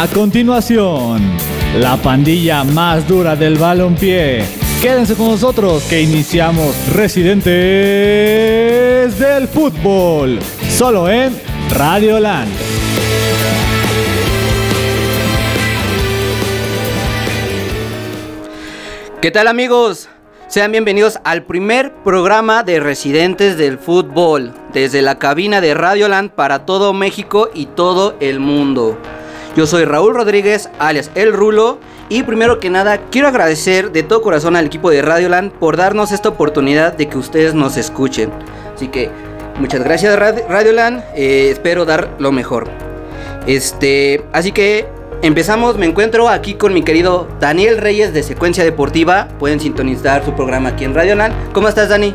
A continuación, la pandilla más dura del balompié. Quédense con nosotros que iniciamos Residentes del Fútbol, solo en Radio Land. ¿Qué tal amigos? Sean bienvenidos al primer programa de Residentes del Fútbol, desde la cabina de Radioland para todo México y todo el mundo. Yo soy Raúl Rodríguez, alias El Rulo, y primero que nada quiero agradecer de todo corazón al equipo de Radioland por darnos esta oportunidad de que ustedes nos escuchen. Así que muchas gracias Radioland, eh, espero dar lo mejor. Este, así que empezamos, me encuentro aquí con mi querido Daniel Reyes de Secuencia Deportiva. Pueden sintonizar su programa aquí en Radioland. ¿Cómo estás, Dani?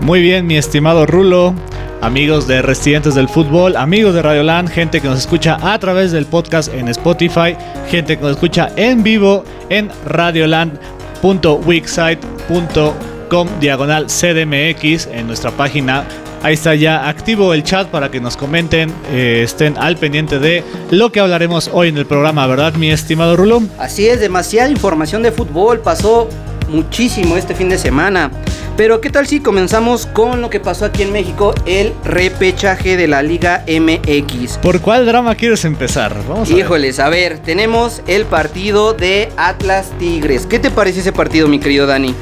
Muy bien, mi estimado Rulo amigos de Residentes del Fútbol, amigos de Radio Land, gente que nos escucha a través del podcast en Spotify, gente que nos escucha en vivo en radioland.wixsite.com diagonal CDMX en nuestra página. Ahí está ya activo el chat para que nos comenten, eh, estén al pendiente de lo que hablaremos hoy en el programa, ¿verdad, mi estimado Rulo? Así es, demasiada información de fútbol, pasó muchísimo este fin de semana. Pero ¿qué tal si comenzamos con lo que pasó aquí en México, el repechaje de la Liga MX? ¿Por cuál drama quieres empezar? Vamos a Híjoles, a ver, tenemos el partido de Atlas Tigres. ¿Qué te parece ese partido, mi querido Dani?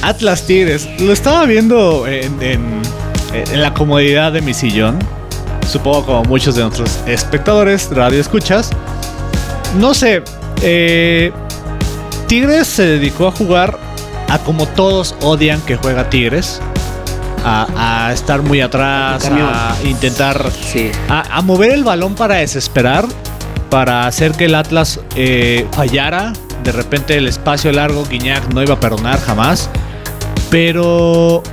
Atlas Tigres, lo estaba viendo en, la comodidad de mi sillón. Supongo como muchos de nuestros espectadores, radio escuchas. No sé, eh, Tigres se dedicó a jugar a como todos odian que juega Tigres. A, estar muy atrás, a intentar a, mover el balón para desesperar, para hacer que el Atlas eh, fallara. De repente el espacio largo, Guiñac no iba a perdonar jamás. Pero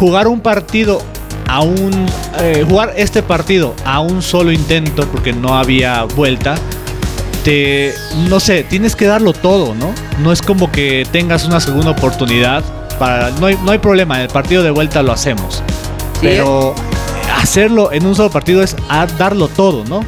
jugar un partido a un eh, jugar este partido a un solo intento porque no había vuelta no sé, tienes que darlo todo, ¿no? No es como que tengas una segunda oportunidad. Para, no, hay, no hay problema, en el partido de vuelta lo hacemos. Pero hacerlo en un solo partido es darlo todo, ¿no?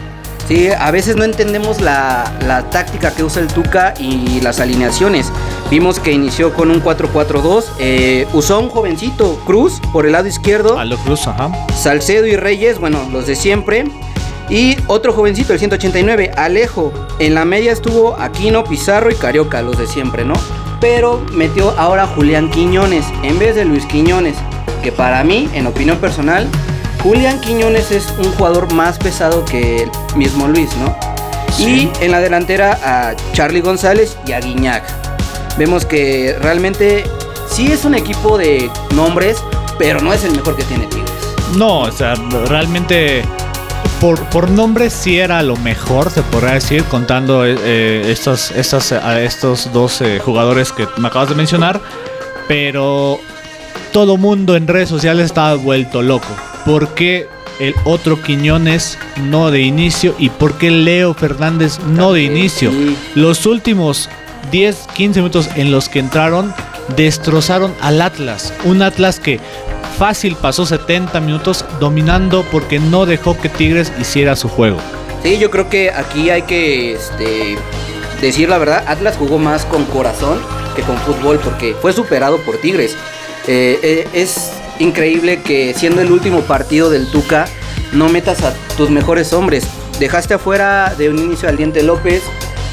Sí, a veces no entendemos la, táctica que usa el Tuca y las alineaciones. Vimos que inició con un 4-4-2. Eh, usó un jovencito, Cruz, por el lado izquierdo. A lo Cruz, ajá. Salcedo y Reyes, bueno, los de siempre. Y otro jovencito, el 189, Alejo. En la media estuvo Aquino, Pizarro y Carioca, los de siempre, ¿no? Pero metió ahora Julián Quiñones en vez de Luis Quiñones. Que para mí, en opinión personal, Julián Quiñones es un jugador más pesado que el mismo Luis, ¿no? Y en la delantera a Charlie González y a Guiñac. Vemos que realmente sí es un equipo de nombres, pero no es el mejor que tiene Tigres. No, o sea, realmente por, por nombre sí era lo mejor, se podría decir, contando eh, eh, estos, estos, estos dos eh, jugadores que me acabas de mencionar. Pero todo mundo en redes sociales estaba vuelto loco. ¿Por qué el otro Quiñones no de inicio y por qué Leo Fernández no de inicio? Los últimos 10, 15 minutos en los que entraron destrozaron al Atlas. Un Atlas que fácil pasó 70 minutos dominando porque no dejó que Tigres hiciera su juego. Sí, yo creo que aquí hay que este, decir la verdad, Atlas jugó más con corazón que con fútbol porque fue superado por Tigres. Eh, eh, es increíble que siendo el último partido del Tuca no metas a tus mejores hombres. Dejaste afuera de un inicio al Diente López,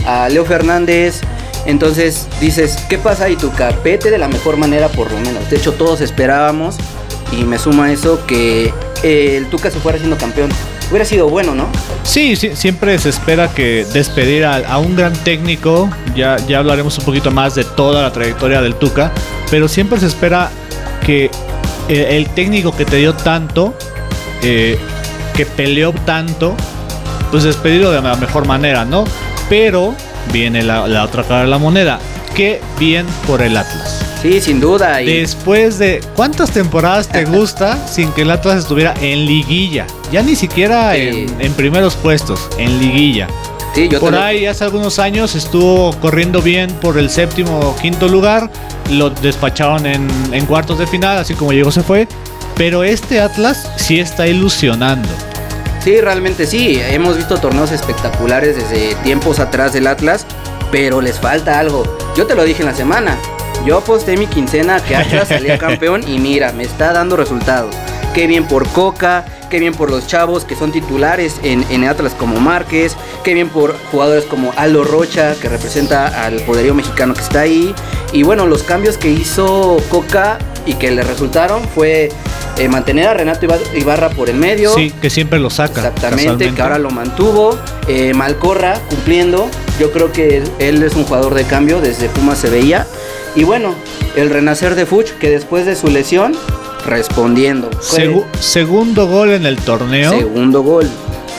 a Leo Fernández, entonces dices, ¿qué pasa ahí Tuca? Vete de la mejor manera por lo menos. De hecho todos esperábamos y me suma eso que eh, el Tuca se fuera siendo campeón. Hubiera sido bueno, ¿no? Sí, siempre se espera que despedir a, un gran técnico, ya, ya hablaremos un poquito más de toda la trayectoria del Tuca, pero siempre se espera que eh, el, técnico que te dio tanto, eh, que peleó tanto, pues despedirlo de la mejor manera, ¿no? Pero viene la, la otra cara de la moneda. Qué bien por el Atlas. Sí, sin duda. Después de cuántas temporadas te gusta sin que el Atlas estuviera en liguilla, ya ni siquiera en, primeros puestos, en liguilla. Sí, yo por ahí hace algunos años estuvo corriendo bien por el séptimo o quinto lugar, lo despacharon en, en cuartos de final, así como llegó se fue, pero este Atlas sí está ilusionando. Sí, realmente sí. Hemos visto torneos espectaculares desde tiempos atrás del Atlas, pero les falta algo. Yo te lo dije en la semana. Yo aposté mi quincena que Atlas salía campeón y mira, me está dando resultados. Qué bien por Coca, qué bien por los chavos que son titulares en, en Atlas como Márquez, qué bien por jugadores como Aldo Rocha, que representa al poderío mexicano que está ahí. Y bueno, los cambios que hizo Coca y que le resultaron fue eh, mantener a Renato Ibarra por el medio. Sí, que siempre lo saca. Exactamente, que ahora lo mantuvo. Eh, Malcorra cumpliendo. Yo creo que él es un jugador de cambio, desde Puma se veía. Y bueno, el renacer de Fuch, que después de su lesión, respondiendo. segundo gol en el torneo. Segundo gol.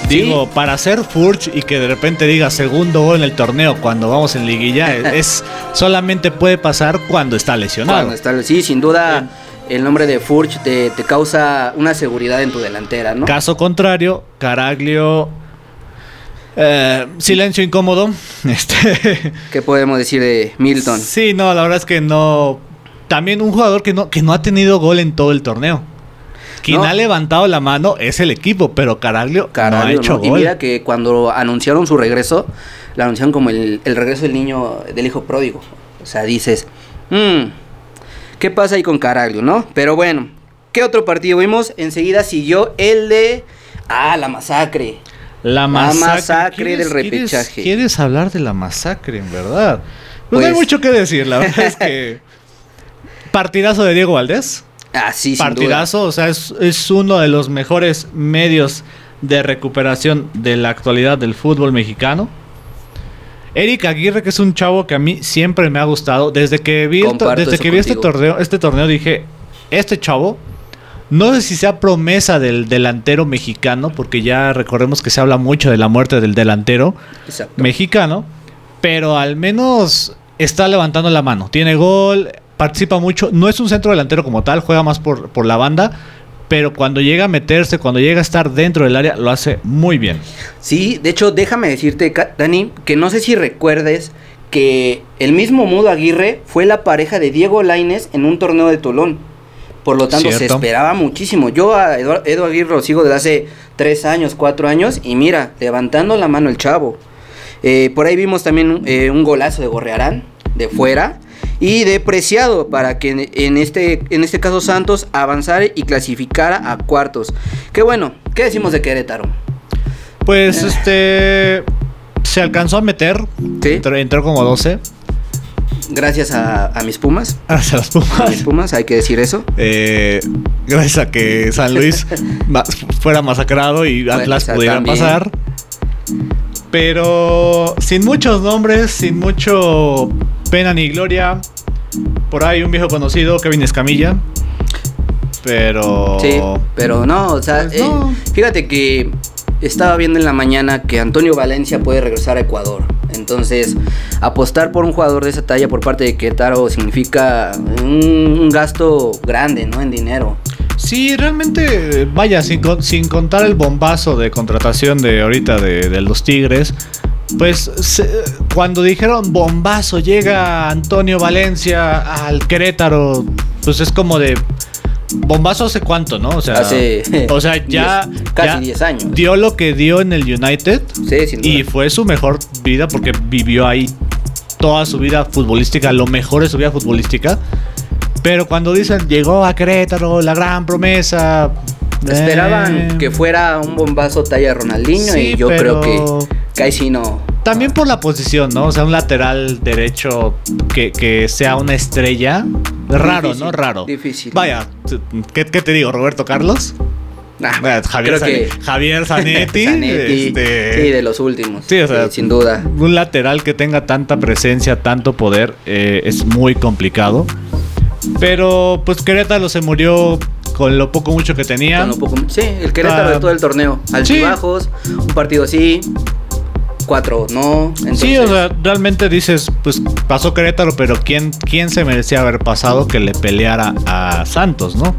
Digo, para hacer Furch y que de repente diga segundo gol en el torneo cuando vamos en liguilla, es solamente puede pasar cuando está lesionado. Cuando está, sí, sin duda el nombre de Furch te, causa una seguridad en tu delantera, ¿no? Caso contrario, Caraglio. Eh, silencio incómodo. Este. ¿Qué podemos decir de Milton? Sí, no, la verdad es que no. También un jugador que no, que no ha tenido gol en todo el torneo. Quien ha levantado la mano es el equipo, pero Caraglio, no ha hecho gol. Y mira que cuando anunciaron su regreso, la anunciaron como el, regreso del niño, del hijo pródigo. O sea, dices, mmm, ¿Qué pasa ahí con Caraglio, no? Pero bueno, ¿qué otro partido vimos? Enseguida siguió el de. Ah, la masacre. La masacre, del repechaje. ¿quieres, hablar de la masacre, en verdad? Pues, no hay pues mucho que decir, la verdad es que. Partidazo de Diego Valdés. Ah, sí, Partidazo, o sea, es, es uno de los mejores medios de recuperación de la actualidad del fútbol mexicano. Eric Aguirre, que es un chavo que a mí siempre me ha gustado. Desde que vi, desde que vi este torneo, este torneo dije, este chavo, no sé si sea promesa del delantero mexicano, porque ya recordemos que se habla mucho de la muerte del delantero mexicano, pero al menos está levantando la mano. Tiene gol, participa mucho. No es un centro delantero como tal, juega más por, por la banda, pero cuando llega a meterse, cuando llega a estar dentro del área, lo hace muy bien. Sí, de hecho, déjame decirte, Dani, que no sé si recuerdes que el mismo Mudo Aguirre fue la pareja de Diego Laines en un torneo de Tolón. Por lo tanto, se esperaba muchísimo. Yo a Edu Aguirre lo sigo desde hace tres años, cuatro años, y mira, levantando la mano el chavo. Eh, por ahí vimos también eh, un golazo de Gorrearán, de fuera y de Preciado para que en este, en este caso Santos avanzara y clasificara a cuartos. Qué bueno, ¿qué decimos de Querétaro? Pues eh. este se alcanzó a meter, entró, como 12. Gracias a, mis Pumas. Gracias a las Pumas. A mis Pumas, hay que decir eso. Eh, gracias a que San Luis fuera masacrado y Atlas pudiera pasar. Pero sin muchos nombres, sin mucho pena ni gloria. Por ahí un viejo conocido, Kevin Escamilla. Pero. Sí, pero no, o sea, pues eh, fíjate que estaba viendo en la mañana que Antonio Valencia puede regresar a Ecuador. Entonces, apostar por un jugador de esa talla por parte de Querétaro significa un, gasto grande, ¿no? En dinero. Sí, realmente, vaya, sin, sin contar el bombazo de contratación de ahorita de, los Tigres, pues cuando dijeron bombazo, llega Antonio Valencia al Querétaro, pues es como de bombazo hace cuánto, ¿no? O sea, o sea ya casi 10 años. Dio lo que dio en el United y fue su mejor vida porque vivió ahí toda su vida futbolística, lo mejor de su vida futbolística. Pero cuando dicen llegó a Querétaro, la gran promesa. Esperaban eh, que fuera un bombazo talla Ronaldinho y yo creo que, que no. También por la posición, ¿no? O sea, un lateral derecho que, sea una estrella. Raro, ¿no? Raro. Difícil. Vaya, ¿qué, te digo, Roberto Carlos? Javier, Javier Zanetti. este... Sí, de los últimos. Sí, o sea, sin duda. Un lateral que tenga tanta presencia, tanto poder, eh, es muy complicado. Pero pues Querétaro se murió con lo poco mucho que tenía. sí, el Querétaro de todo el torneo. Altibajos, un partido así, cuatro no. Sí, o sea, realmente dices, pues pasó Querétaro, pero ¿quién, ¿quién se merecía haber pasado que le peleara a Santos, no?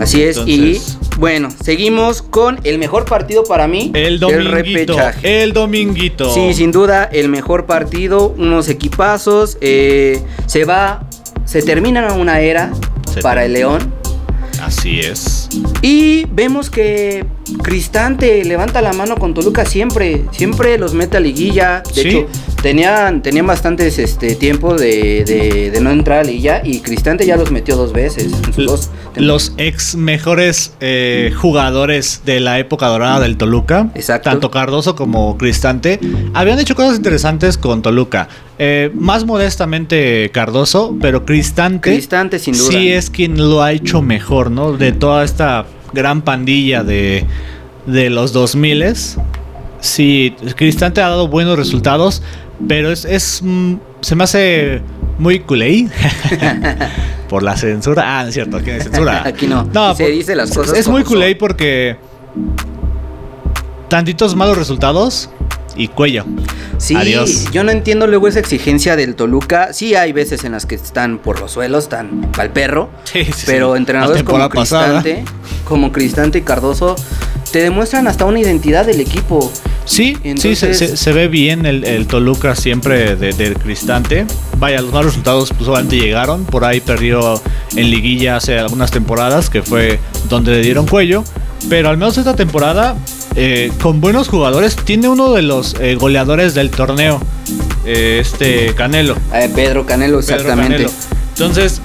Así es, y bueno, seguimos con el mejor partido para mí. El dominguito. El dominguito. Sí, sin duda, el mejor partido, unos equipazos. Eh, se va se termina una era para el León. Así es. Y vemos que Cristante levanta la mano con Toluca siempre, siempre los mete a liguilla. De Sí. hecho, tenían, tenían bastantes este, tiempo de, de- de no entrar a liguilla y Cristante ya los metió dos veces. temporadas. Los ex mejores eh, jugadores de la época dorada del Toluca, Exacto. tanto Cardoso como Cristante, habían hecho cosas interesantes con Toluca. Eh, más modestamente Cardoso, pero Cristante, Cristante, sin duda. sí es quien lo ha hecho mejor, ¿no? De toda esta gran pandilla de, de los 2000 Sí, Cristante ha dado buenos resultados, pero es, es mm, se me hace muy culé por la censura. Ah, no es cierto, aquí no hay censura. Aquí no. Se por- dice las cosas Es muy culé porque tantitos malos resultados y cuello. Sí, Adiós. yo no entiendo luego esa exigencia del Toluca. Sí hay veces en las que están por los suelos, están al perro. Sí, sí, pero sí. entrenadores como. Cristante, como Cristante y Cardoso, te demuestran hasta una identidad del equipo. Sí, sí, se, Entonces- se- se ve bien el, el Toluca siempre de- del Cristante. Vaya, los malos resultados pues, solamente llegaron. Por ahí perdió en liguilla hace algunas temporadas, que fue donde le dieron cuello. Pero al menos esta temporada, eh, con buenos jugadores, tiene uno de los eh, goleadores del torneo, eh, este Canelo. Pedro Canelo, Pedro exactamente. Canelo. Entonces,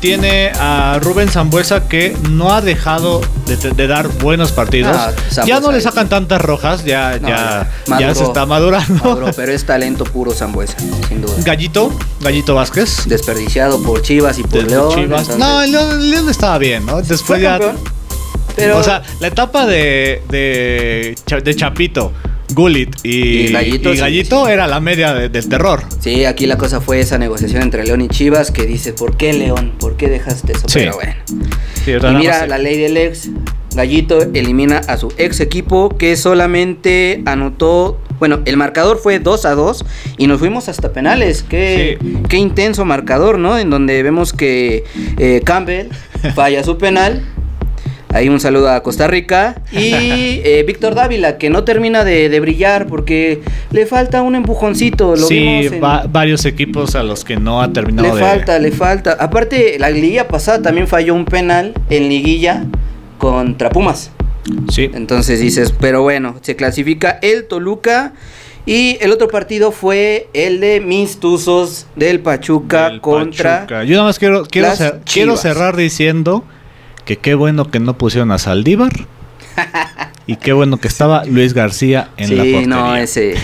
tiene a Rubén Zambuesa que no ha dejado de, de dar buenos partidos. Ah, ya no le sacan tantas rojas, ya, No, ya, ya. se está madurando. Maduro, pero es talento puro Zambuesa, sin duda. Gallito, Gallito Vázquez. Desperdiciado por Chivas y por León. Chivas. entonces- No, León, León estaba bien, ¿no? Después ya. campeón, pero O sea, la etapa de, de, Cha- de Chapito, Gullit y, Y Gallito, y sí, Gallito sí. era la media de- del terror. sí, aquí la cosa fue esa negociación entre León y Chivas que dice, ¿por qué León? ¿Por qué dejaste eso? Sí. Pero bueno. Sí, Y mira, la ley del ex, Gallito elimina a su ex equipo que solamente anotó, bueno, el marcador fue 2 a 2 y nos fuimos hasta penales. Qué, Sí. qué intenso marcador, ¿no? En donde vemos que eh, Campbell falla su penal. Ahí un saludo a Costa Rica. Y eh, Víctor Dávila, que no termina de, de brillar porque le falta un empujoncito. Lo sí, vimos en- va- varios equipos a los que no ha terminado le de. falta, le falta. Aparte, la liguilla pasada también falló un penal en liguilla contra Pumas. Sí. Entonces dices, pero bueno, se clasifica el Toluca. Y el otro partido fue el de mis Tuzos del Pachuca del contra. Pachuca. Yo nada más quiero, quiero, quiero cerrar diciendo que qué bueno que no pusieron a Saldívar. y qué bueno que estaba Luis García en sí, la portería. no, ese.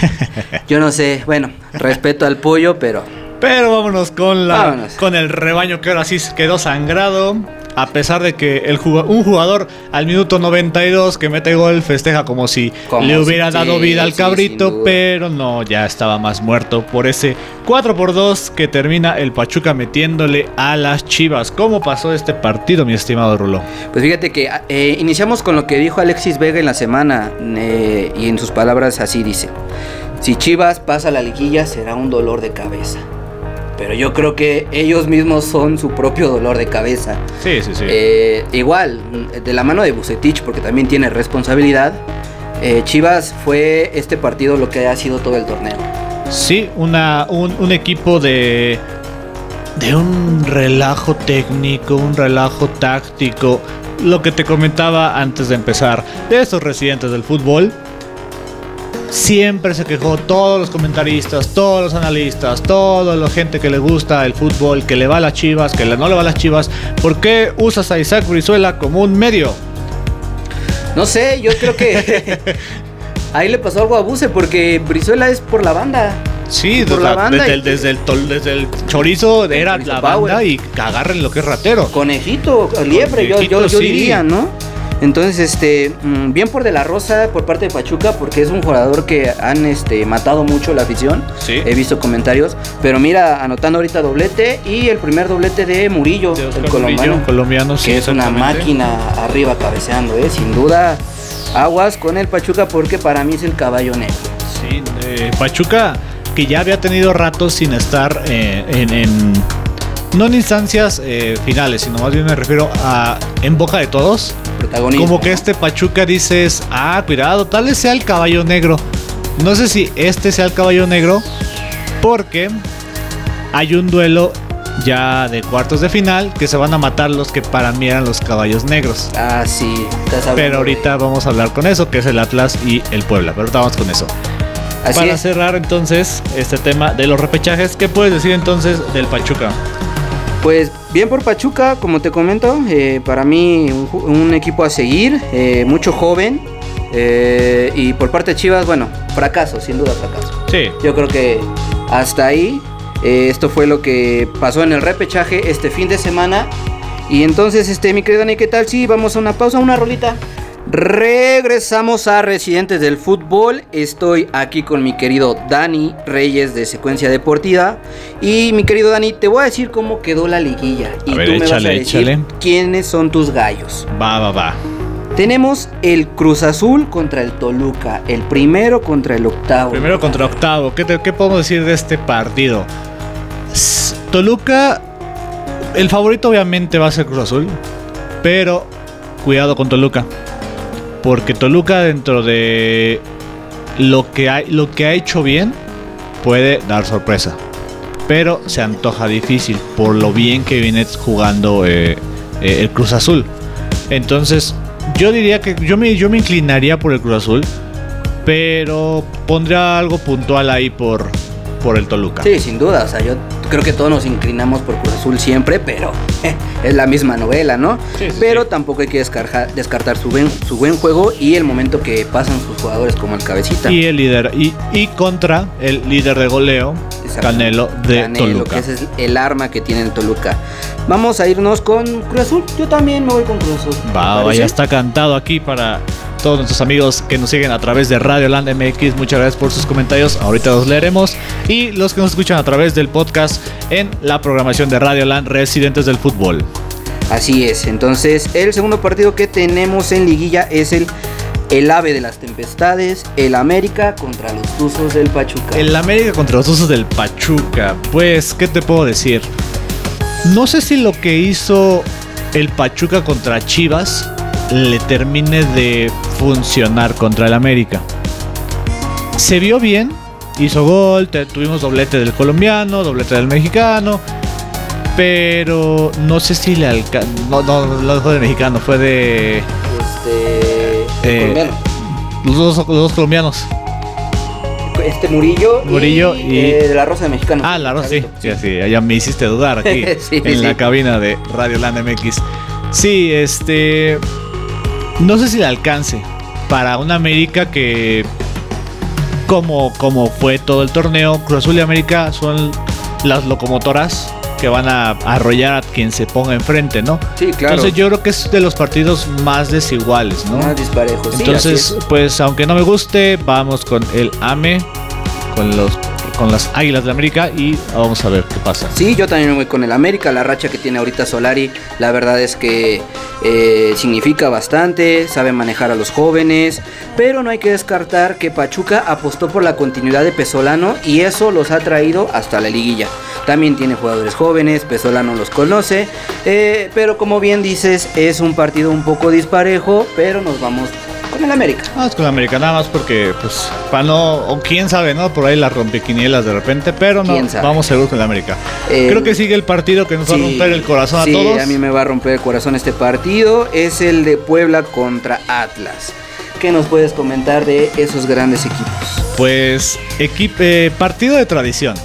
Yo no sé. Bueno, respeto al pollo, pero. Pero vámonos con la Vámonos. con el rebaño que ahora sí quedó sangrado. A pesar de que el juga- un jugador al minuto 92 que mete gol festeja como si Como le si- hubiera dado sí, vida al sí, cabrito, pero no, ya estaba más muerto por ese 4 por 2 que termina el Pachuca metiéndole a las Chivas. ¿Cómo pasó este partido, mi estimado Rulo? Pues fíjate que eh, iniciamos con lo que dijo Alexis Vega en la semana eh, y en sus palabras así dice, si Chivas pasa la liguilla será un dolor de cabeza. Pero yo creo que ellos mismos son su propio dolor de cabeza. Sí, sí, sí. Eh, igual, de la mano de Bucetich, porque también tiene responsabilidad, eh, Chivas fue este partido lo que ha sido todo el torneo. Sí, una, un, un equipo de, de un relajo técnico, un relajo táctico. Lo que te comentaba antes de empezar, de estos residentes del fútbol. Siempre se quejó todos los comentaristas, todos los analistas, toda la gente que le gusta el fútbol, que le va a las chivas, que no le va a las chivas. ¿Por qué usas a Isaac Brizuela como un medio? No sé, yo creo que ahí le pasó algo a Buce, porque Brizuela es por la banda. Sí, Por o la sea, banda desde, el, desde, el tol- desde el chorizo era chorizo la power. banda y agarren lo que es ratero. Conejito, liebre, yo, yo, Conejito, yo sí. diría, ¿no? Entonces, este, mm, bien por De La Rosa, por parte de Pachuca, porque es un jugador que han este, matado mucho la afición. Sí. He visto comentarios. Pero mira, anotando ahorita doblete y el primer doblete de Murillo, De el colombiano. Murillo, colombiano, sí, que es una máquina arriba cabeceando, ¿eh? Sin duda, aguas con el Pachuca porque para mí es el caballo negro. Sí, eh, Pachuca que ya había tenido ratos sin estar eh, en, en- no en instancias eh, finales, sino más bien me refiero a en boca de todos. Protagonista. Como que este Pachuca dices, ah, cuidado, tal vez sea el caballo negro. No sé si este sea el caballo negro, porque hay un duelo ya de cuartos de final, que se van a matar los que para mí eran los caballos negros. Ah, sí. Pero ahorita vamos a hablar con eso, que es el Atlas y el Puebla. Pero ahorita vamos con eso. Para cerrar entonces este tema de los repechajes, ¿qué puedes decir entonces del Pachuca? Pues bien por Pachuca, como te comento, eh, para mí un, equipo a seguir, eh, mucho joven. Eh, y por parte de Chivas, bueno, fracaso, sin duda fracaso. Sí. Yo creo que hasta ahí esto fue lo que pasó en el repechaje este fin de semana. Y entonces, este, mi querido Dani, ¿qué tal? Sí, vamos a una pausa, una rolita. Regresamos a Residentes del Fútbol. Estoy aquí con mi querido Dani Reyes de Secuencia Deportiva. Y mi querido Dani, te voy a decir cómo quedó la liguilla. Y tú me vas a decir quiénes son tus gallos. Va, va, va. Tenemos el Cruz Azul contra el Toluca. El primero contra el octavo. Primero contra octavo. ¿Qué, qué podemos decir de este partido? Toluca. El favorito obviamente va a ser Cruz Azul. Pero cuidado con Toluca porque Toluca dentro de lo que, hay, lo que ha hecho bien puede dar sorpresa. Pero se antoja difícil por lo bien que viene jugando eh, eh, el Cruz Azul. Entonces, yo diría que yo me, yo me inclinaría por el Cruz Azul. Pero pondría algo puntual ahí por, por el Toluca. Sí, sin duda. O sea, yo creo que todos nos inclinamos por Cruz Azul siempre, pero eh, es la misma novela, ¿no? pero tampoco hay que descartar, descartar su, buen, su buen juego y el momento que pasan sus jugadores como el cabecita. Y el líder, y, y contra el líder de goleo, Canelo de Canelo, Toluca. Que ese es el arma que tiene el Toluca. Vamos a irnos con Cruz Azul. Yo también me voy con Cruz Azul. Va, ya está cantado aquí para todos nuestros amigos que nos siguen a través de Radio Land MX. Muchas gracias por sus comentarios. Ahorita los leeremos. Y los que nos escuchan a través del podcast en la programación de Radio Land Residentes del Fútbol. Así es. Entonces, el segundo partido que tenemos en liguilla es el el ave de las tempestades, el América contra los Tuzos del Pachuca. El América contra los Tuzos del Pachuca. Pues, ¿qué te puedo decir? No sé si lo que hizo el Pachuca contra Chivas le termine de funcionar contra el América. Se vio bien, hizo gol, tuvimos doblete del colombiano, doblete del mexicano, pero no sé si le alcanzó. No, no, no fue del mexicano, fue de. Este. Eh, colombiano. Los dos, los dos colombianos. Este Murillo, Murillo y, eh, de la Rosa de Mexicano. Ah, la Rosa, sí. Sí, sí, ya me hiciste dudar aquí en la cabina de Radio Land MX. Sí, este. No sé si le alcance para una América que, como, como fue todo el torneo, Cruz Azul y América son las locomotoras que van a arrollar a quien se ponga enfrente, ¿no? Sí, claro. Entonces yo creo que es de los partidos más desiguales, ¿no? Más disparejos. Entonces, pues aunque no me guste, vamos con el AME, con los con las Águilas de América y vamos a ver qué pasa. Sí, yo también voy con el América. La racha que tiene ahorita Solari, la verdad es que eh, significa bastante, sabe manejar a los jóvenes, pero no hay que descartar que Pachuca apostó por la continuidad de Pesolano y eso los ha traído hasta la liguilla. También tiene jugadores jóvenes, Pesolano los conoce, eh, pero como bien dices, es un partido un poco disparejo, pero nos vamos con el América. Vamos con el América, nada más porque, pues, para no, o quién sabe, ¿no? Por ahí la rompequinielas de repente, pero no, vamos seguro con el América. Eh, Creo que sigue el partido que nos va a romper el corazón a todos. Sí, a mí me va a romper el corazón este partido. Es el de Puebla contra Atlas. ¿Qué nos puedes comentar de esos grandes equipos? Pues, eh, partido de tradición.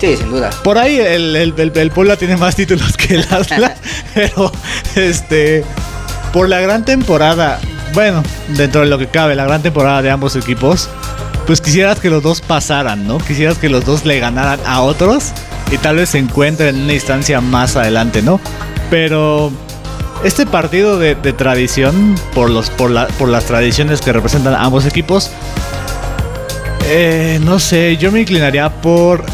Sí, sin duda. Por ahí el, el Puebla tiene más títulos que el Atlas, pero este por la gran temporada bueno, dentro de lo que cabe, la gran temporada de ambos equipos, pues quisieras que los dos pasaran, ¿no? Quisieras que los dos le ganaran a otros y tal vez se encuentren en una instancia más adelante, ¿no? Pero este partido de, tradición, por, los, por, por las tradiciones que representan ambos equipos, eh, no sé, yo me inclinaría por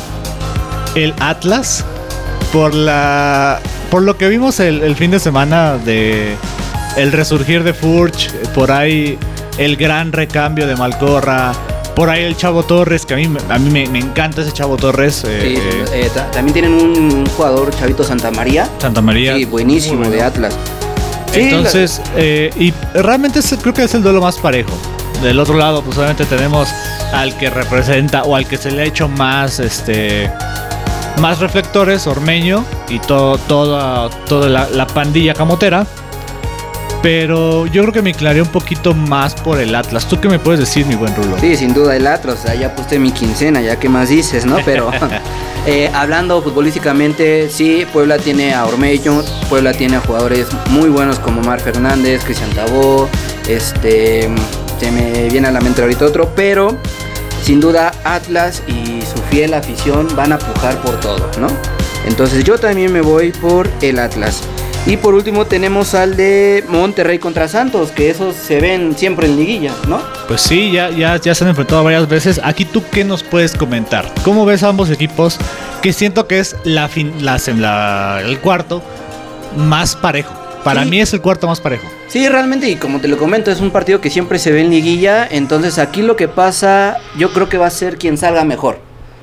el Atlas, por la, por lo que vimos el fin de semana de el resurgir de Furch, por ahí el gran recambio de Malcorra, por ahí el Chavo Torres, que a mí, a mí me, encanta ese Chavo Torres. Eh, eh, también tienen un jugador, Chavito Santa María. Santa María. Sí, buenísimo, de Atlas. Entonces, eh, y realmente creo que es el duelo más parejo. Del otro lado, pues obviamente tenemos al que representa o al que se le ha hecho más, este, más reflectores, Ormeño y todo, toda, toda la, la pandilla camotera. Pero yo creo que me inclinaría un poquito más por el Atlas. ¿Tú qué me puedes decir, mi buen Rulo? Sí, sin duda el Atlas. O sea, ya puse mi quincena, ya qué más dices, ¿no? Pero eh, hablando futbolísticamente, sí, Puebla tiene a Ormeño, Puebla tiene a jugadores muy buenos como Mar Fernández, Cristian Tabó, este, se me viene a la mente ahorita otro, pero sin duda Atlas y su fiel afición van a pujar por todo, ¿no? Entonces yo también me voy por el Atlas. Y por último tenemos al de Monterrey contra Santos, que esos se ven siempre en liguilla, ¿no? Pues sí, ya, ya, ya se han enfrentado varias veces. Aquí tú qué nos puedes comentar. ¿Cómo ves a ambos equipos? Que siento que es la fin, la, la- el cuarto más parejo. Para Sí. mí es el cuarto más parejo. Sí, realmente, y como te lo comento, es un partido que siempre se ve en liguilla. Entonces aquí lo que pasa, yo creo que va a ser quien salga mejor.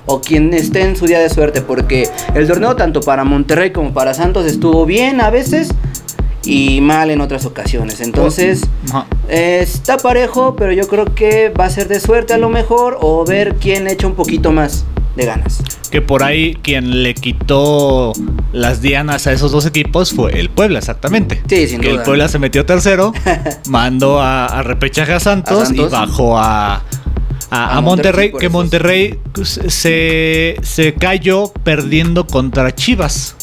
O quien esté en su día de suerte. Porque el torneo, tanto para Monterrey como para Santos, estuvo bien a veces y mal en otras ocasiones. Entonces, eh, está parejo, pero yo creo que va a ser de suerte a lo mejor. O ver quién echa un poquito más de ganas. Que por ahí quien le quitó las dianas a esos dos equipos fue el Puebla, exactamente. Sí, sin que duda. el Puebla se metió tercero, mandó a, a repechaje a Santos, A Santos. y bajó a, a, A a Monterrey, que. Monterrey se, se cayó perdiendo contra Chivas.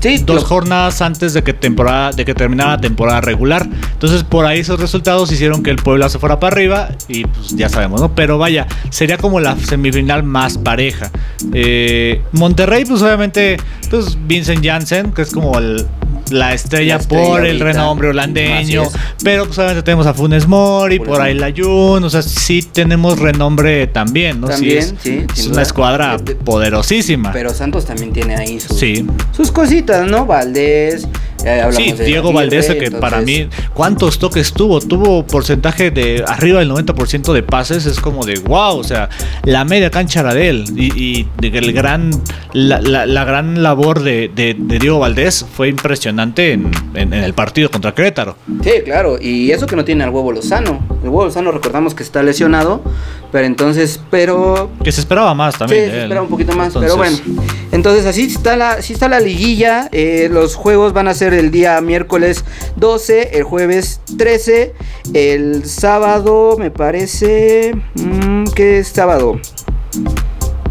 Sí, dos lo- jornadas antes de que temporada de que terminara la temporada regular. Entonces, por ahí esos resultados hicieron que el Puebla se fuera para arriba y pues ya sabemos, ¿no? Pero vaya, sería como la semifinal más pareja. Eh, Monterrey, pues obviamente, pues Vincent Janssen, que es como el- la estrella La estrella por el renombre holandeño, pero pues obviamente tenemos a Funes Mori, por ahí la Jun, o sea, sí tenemos renombre también, ¿no? También, es, sí, es una escuadra De- de- poderosísima. Pero Santos también tiene ahí sus, Sí. sus cositas, ¿no? Valdés. Hablamos Sí, Diego Valdés, que para entonces, mí, ¿cuántos toques tuvo? Tuvo porcentaje de arriba del 90% de pases, es como de wow, o sea, la media cancha era de él. Y, y el gran, la, la- la gran labor de, de- de Diego Valdés fue impresionante en, en- en el partido contra Querétaro. Sí, claro. Y eso que no tiene al huevo Lozano. El huevo Lozano recordamos que está lesionado. Pero entonces, pero Que se esperaba más Sí, también. de se él. espera un poquito más, Entonces, pero bueno. Entonces así está la, así está la liguilla. eh, los juegos van a ser el día miércoles 12, el jueves 13, el sábado me parece... mm, ¿Qué es sábado?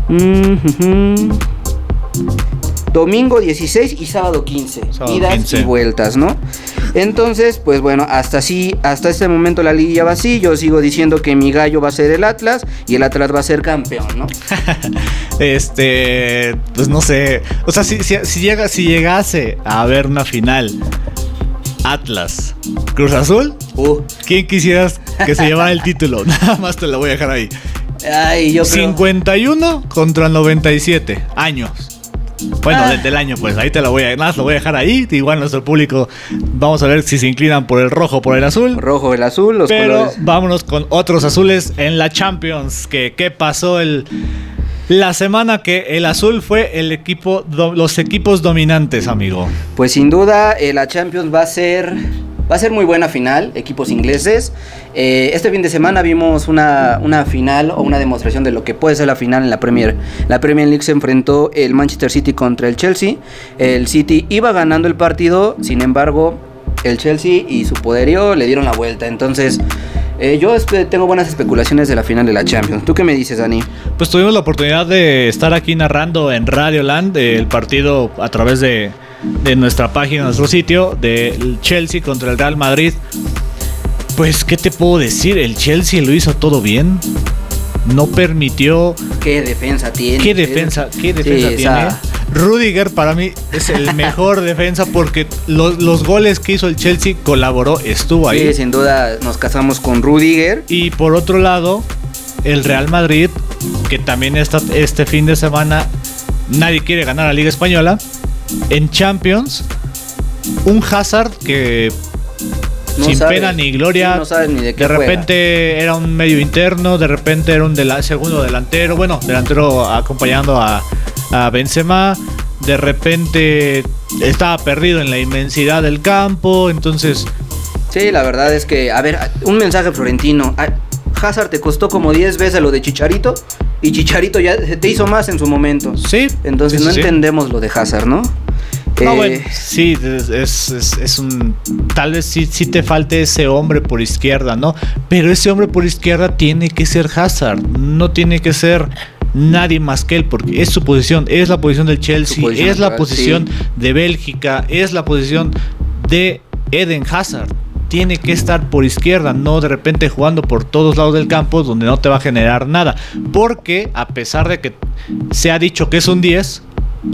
Mm, ujú. Domingo 16 y sábado 15. Sábado idas 15. y vueltas, ¿no? Entonces, pues bueno, hasta así, hasta este momento la liguilla va así. Yo sigo diciendo que mi gallo va a ser el Atlas y el Atlas va a ser campeón, ¿no? Este, pues no sé. O sea, si, si, si llega, si llegase a haber una final Atlas Cruz Azul, Uh, ¿quién quisieras que se llevara el título? Nada más te lo voy a dejar ahí. ay, yo creo. 51 contra 97 años. Bueno, Ah. del, del año, pues ahí te lo voy a, nada más lo voy a dejar ahí. Igual nuestro público, vamos a ver si se inclinan por el rojo o por el azul. Rojo, el azul, los Pero colores. vámonos con otros azules en la Champions. Que qué pasó el la semana que el azul fue el equipo do- los equipos dominantes, amigo. Pues sin duda, eh, la Champions va a ser. Va a ser muy buena final, equipos ingleses. Eh, este fin de semana vimos una, una final o una demostración de lo que puede ser la final en la Premier. La Premier League se enfrentó el Manchester City contra el Chelsea. El City iba ganando el partido, sin embargo, el Chelsea y su poderío le dieron la vuelta. Entonces, eh, yo espe- tengo buenas especulaciones de la final de la Champions. ¿Tú qué me dices, Dani? Pues tuvimos la oportunidad de estar aquí narrando en Radio Land eh, el partido a través de, de nuestra página, nuestro sitio, del Chelsea contra el Real Madrid. Pues, ¿qué te puedo decir? El Chelsea lo hizo todo bien. No permitió. ¿Qué defensa tiene? ¿Qué defensa, qué defensa Sí, tiene? esa- Rudiger para mí es el mejor defensa porque los, los goles que hizo el Chelsea colaboró, estuvo ahí. Sí, sin duda nos casamos con Rudiger. Y por otro lado, el Real Madrid, que también está este fin de semana, nadie quiere ganar la Liga Española. En Champions, un Hazard que No sin sabe. pena ni gloria, Sí, no sabes ni de qué de juega. repente era un medio interno, de repente era un segundo delantero, bueno, delantero acompañando a, a Benzema, de repente estaba perdido en la inmensidad del campo, entonces Sí, la verdad es que, a ver, un mensaje florentino. Hazard te costó como 10 veces lo de Chicharito Y Chicharito ya te hizo más en su momento. Sí. Entonces sí, no sí, entendemos lo de Hazard, ¿no? No, Eh, bueno, sí, es, es- es- es un. Tal vez sí, sí te falte ese hombre por izquierda, ¿no? Pero ese hombre por izquierda tiene que ser Hazard, no tiene que ser nadie más que él, porque es su posición, es la posición del Chelsea, posición es la posición sí. de Bélgica, es la posición de Eden Hazard. Tiene que estar por izquierda, no de repente jugando por todos lados del campo donde no te va a generar nada. Porque a pesar de que se ha dicho que es un 10,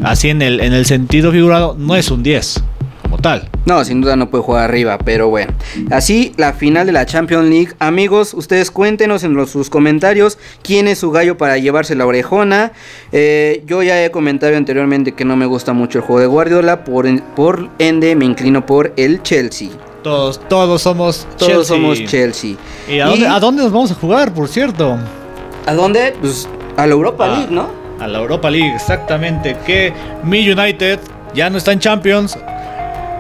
así en el, en el sentido figurado, no es un 10 como tal. No, sin duda no puede jugar arriba, pero bueno. Así, la final de la Champions League. Amigos, ustedes cuéntenos en los, sus comentarios quién es su gallo para llevarse la orejona. Eh, yo ya he comentado anteriormente que no me gusta mucho el juego de Guardiola, por, por ende me inclino por el Chelsea. Todos, todos somos Todos Chelsea. somos Chelsea. ¿Y a dónde, a dónde nos vamos a jugar, por cierto? ¿A dónde? Pues a la Europa Ah. League, ¿no? A la Europa League, exactamente. Que mi United ya no está en Champions.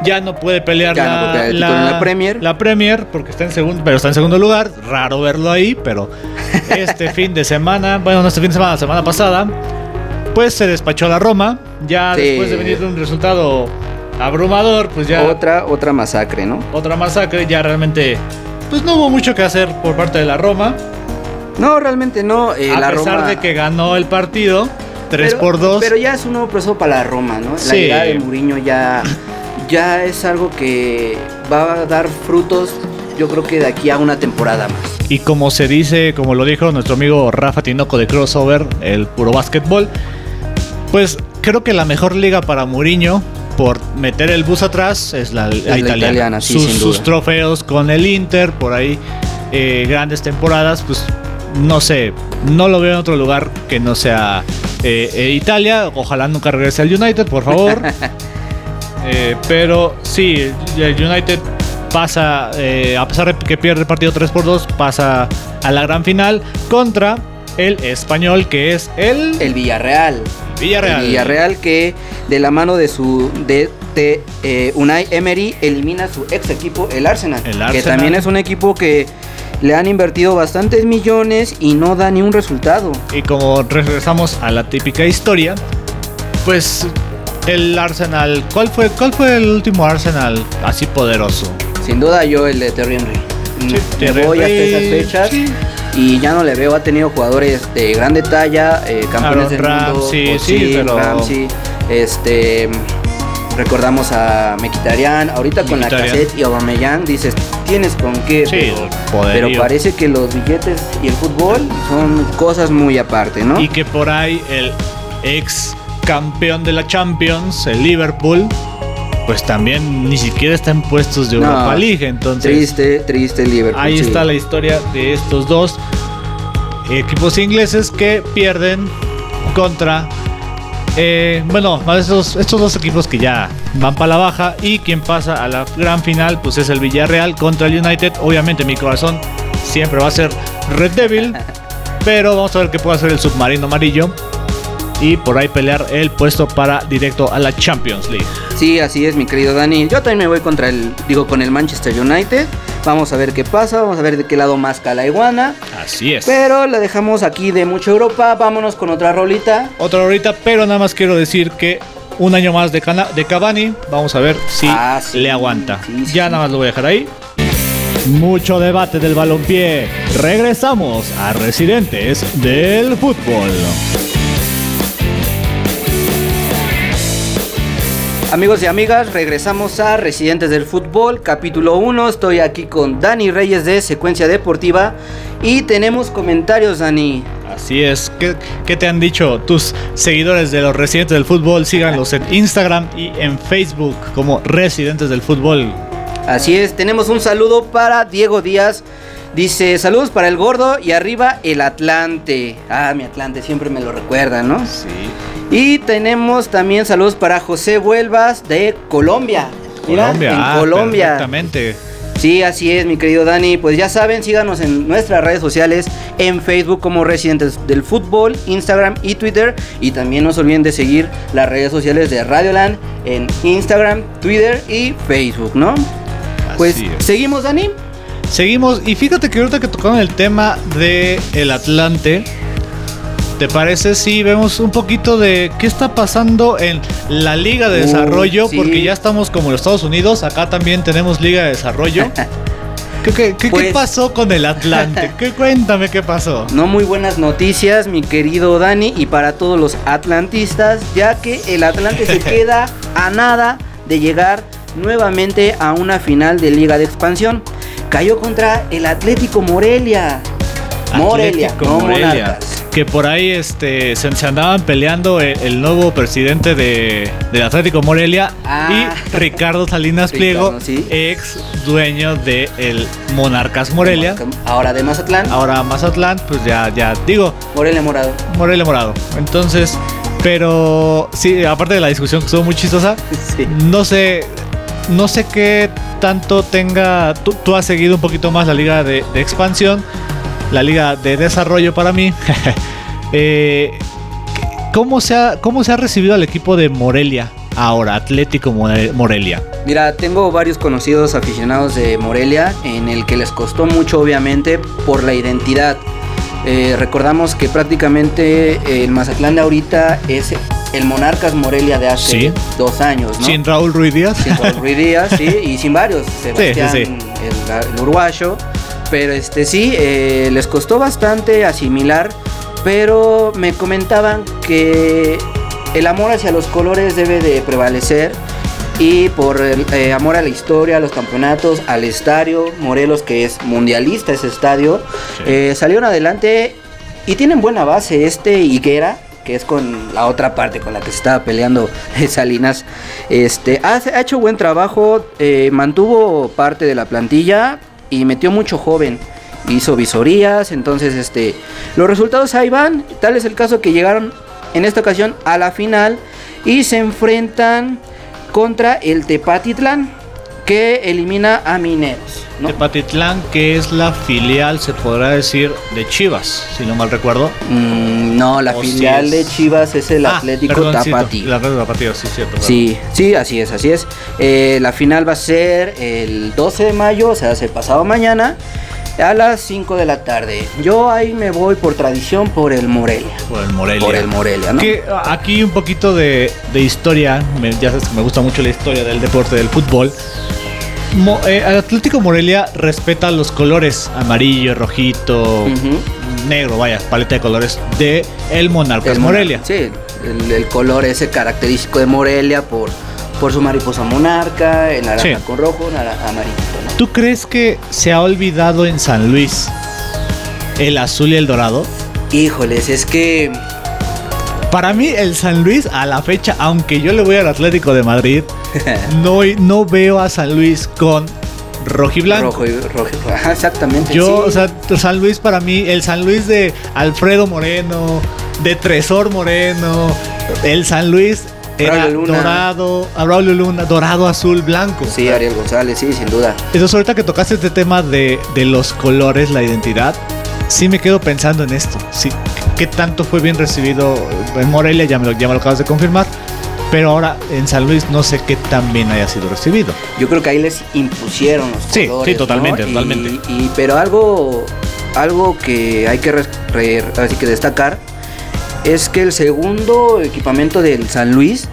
Ya no puede pelear Ya no la, puede Premier. la Premier, porque está en segundo, pero está en segundo lugar. Raro verlo ahí, pero este fin de semana, bueno, no este fin de semana, la semana pasada, pues se despachó la Roma. Ya Sí. después de venir de un resultado abrumador, pues ya Otra, otra masacre, ¿no? otra masacre, ya realmente, pues no hubo mucho que hacer por parte de la Roma. No, realmente no. eh, a la pesar Roma- de que ganó el partido 3 Pero- por 2. Pero ya es un nuevo proceso para la Roma, ¿no? La Sí. llegada de Mourinho ya, ya es algo que va a dar frutos, yo creo que de aquí a una temporada más. Y como se dice, como lo dijo nuestro amigo Rafa Tinoco de Crossover, el puro básquetbol, pues creo que la mejor liga para Mourinho por meter el bus atrás es la, la la italiana. italiana, sí, sus, trofeos con el Inter, por ahí eh, grandes temporadas, pues no sé, no lo veo en otro lugar que no sea eh, eh, Italia. Ojalá nunca regrese al United, por favor. Pero sí, el United pasa, a pesar de que pierde el partido 3 por 2, pasa a la gran final contra el español que es el, El Villarreal. Villarreal. El Villarreal que de la mano de su de, de, eh, Unai Emery elimina su ex equipo, el Arsenal, El Que Arsenal. también es un equipo que le han invertido bastantes millones y no da ni un resultado. Y como regresamos a la típica historia, pues el Arsenal, ¿cuál fue, cuál fue el último Arsenal así poderoso? Sin duda yo el de Terry Henry. Sí, Me Thierry voy hasta esas fechas sí. Y ya no le veo. Ha tenido jugadores de grande talla, eh, campeones del mundo. Sí, Ozil, pero- Ramsey, este, recordamos a Mkhitaryan. Ahorita con la cassette y Aubameyang dices tienes con qué. Sí, pero, pero parece que los billetes y el fútbol son cosas muy aparte, ¿no? Y que por ahí el ex campeón de la Champions, el Liverpool, pues también ni siquiera está en puestos de No, Europa League. Entonces, triste, triste Liverpool. ahí sí. está la historia de estos dos equipos ingleses que pierden contra. eh, bueno, estos, estos dos equipos que ya van para la baja y quien pasa a la gran final pues es el Villarreal contra el United. Obviamente mi corazón siempre va a ser Red Devil, pero vamos a ver qué puede hacer el submarino amarillo y por ahí pelear el puesto para directo a la Champions League. Sí, así es, mi querido Dani. Yo también me voy contra el, digo, con el Manchester United. Vamos a ver qué pasa, vamos a ver de qué lado más la iguana. Así es. Pero la dejamos aquí de mucha Europa. Vámonos con otra rolita. Otra ahorita, pero nada más quiero decir que un año más de, Cana- de Cavani, vamos a ver si Ah, sí, le aguanta. sí, sí, ya nada más lo voy a dejar ahí. Mucho debate del balompié. Regresamos a Residentes del Fútbol. Amigos y amigas, regresamos a Residentes del Fútbol, capítulo 1. Estoy aquí con Dani Reyes de Secuencia Deportiva. Y tenemos comentarios, Dani. Así es. ¿Qué, qué te han dicho tus seguidores de los Residentes del Fútbol? Síganlos en Instagram y en Facebook como Residentes del Fútbol. Así es, tenemos un saludo para Diego Díaz. Dice, saludos para el gordo y arriba el Atlante. Ah, mi Atlante siempre me lo recuerda, ¿no? Sí. Y tenemos también saludos para José Vuelvas de Colombia. Mira, Colombia. en ah, Colombia. Perfectamente. Sí, así es, mi querido Dani. Pues ya saben, síganos en nuestras redes sociales, en Facebook como Residentes del Fútbol, Instagram y Twitter. Y también no se olviden de seguir las redes sociales de Radioland en Instagram, Twitter y Facebook, ¿no? Pues Así es. seguimos, Dani. Seguimos, y fíjate que ahorita que tocaron el tema de el Atlante, ¿te parece si vemos un poquito de qué está pasando en la Liga de Desarrollo? Porque ya estamos como los Estados Unidos, acá también tenemos Liga de Desarrollo. ¿Qué, pues pasó con el Atlante? ¿Qué, cuéntame qué pasó. No muy buenas noticias, mi querido Dani, y para todos los atlantistas, ya que el Atlante se queda a nada de llegar nuevamente a una final de Liga de Expansión. Cayó contra el Atlético Morelia. Morelia, no Morelia. Que por ahí este, se, andaban peleando el, nuevo presidente de, del Atlético Morelia y ah. Ricardo Salinas Pliego, ex dueño del el Monarcas Morelia. Ahora de Mazatlán. Ahora Mazatlán, pues ya, ya digo. Morelia Morado. Morelia Morado. Entonces, pero sí, aparte de la discusión que estuvo muy chistosa, no sé, no sé qué tanto tenga. Tú, has seguido un poquito más la liga de, expansión, la liga de desarrollo para mí. Eh, ¿cómo, se ha, ¿Cómo se ha recibido al equipo de Morelia ahora, Atlético Morelia? Mira, tengo varios conocidos aficionados de Morelia en el que les costó mucho, obviamente, por la identidad. Eh, recordamos que prácticamente el Mazatlán de ahorita es el Monarcas Morelia de hace dos años, ¿no? Sin Raúl Ruiz Díaz. Sin Raúl Ruiz Díaz, sí, y sin varios. Sebastián, el, uruguayo. Pero este sí, eh, les costó bastante asimilar, pero me comentaban que el amor hacia los colores debe de prevalecer y por el eh, amor a la historia, a los campeonatos, al estadio, Morelos que es mundialista ese estadio, eh, salieron adelante y tienen buena base este Higuera que es con la otra parte con la que se estaba peleando Salinas, este, ha, hecho buen trabajo, eh, mantuvo parte de la plantilla y metió mucho joven. Hizo visorías, entonces este, los resultados ahí van. Tal es el caso que llegaron en esta ocasión a la final y se enfrentan contra el Tepatitlán que elimina a Mineros. Tepatitlán, que es la filial, se podrá decir, de Chivas, si no mal recuerdo. Mm, no, la filial de Chivas es el ah, Atlético Tapati. Sí, cierto. Sí, sí, así es, así es. Eh, la final va a ser el 12 de mayo, o sea, el pasado mañana a las 5 de la tarde. Yo ahí me voy por tradición por el Morelia. Por el Morelia. Por el Morelia, ¿no? aquí un poquito de, historia, ya sabes que me gusta mucho la historia del deporte del fútbol. Eh, Atlético Morelia respeta los colores amarillo, rojito, negro, vaya, paleta de colores de el Monarcas Morelia. Sí, el, color ese característico de Morelia por, por su mariposa monarca, el naranja con rojo, amarillo. ¿Tú crees que se ha olvidado en San Luis el azul y el dorado? Híjoles, es que para mí, el San Luis, a la fecha, aunque yo le voy al Atlético de Madrid, no, no veo a San Luis con rojiblanco. Rojo y rojo, exactamente. Yo, o sea, San Luis para mí, el San Luis de Alfredo Moreno, de Tresor Moreno, el San Luis era dorado, Abraulio Luna, dorado, azul, blanco. Sí, Ariel González, sí, sin duda. Entonces, ahorita que tocaste este tema de, de los colores, la identidad, sí me quedo pensando en esto. Sí, ¿Qué tanto fue bien recibido en Morelia? Ya me, lo, ya me lo acabas de confirmar. Pero ahora en San Luis no sé qué tan bien haya sido recibido. Yo creo que ahí les impusieron los sí, Sí, totalmente, totalmente. Y, pero algo, algo que hay que, así que destacar es que el segundo equipamiento del San Luis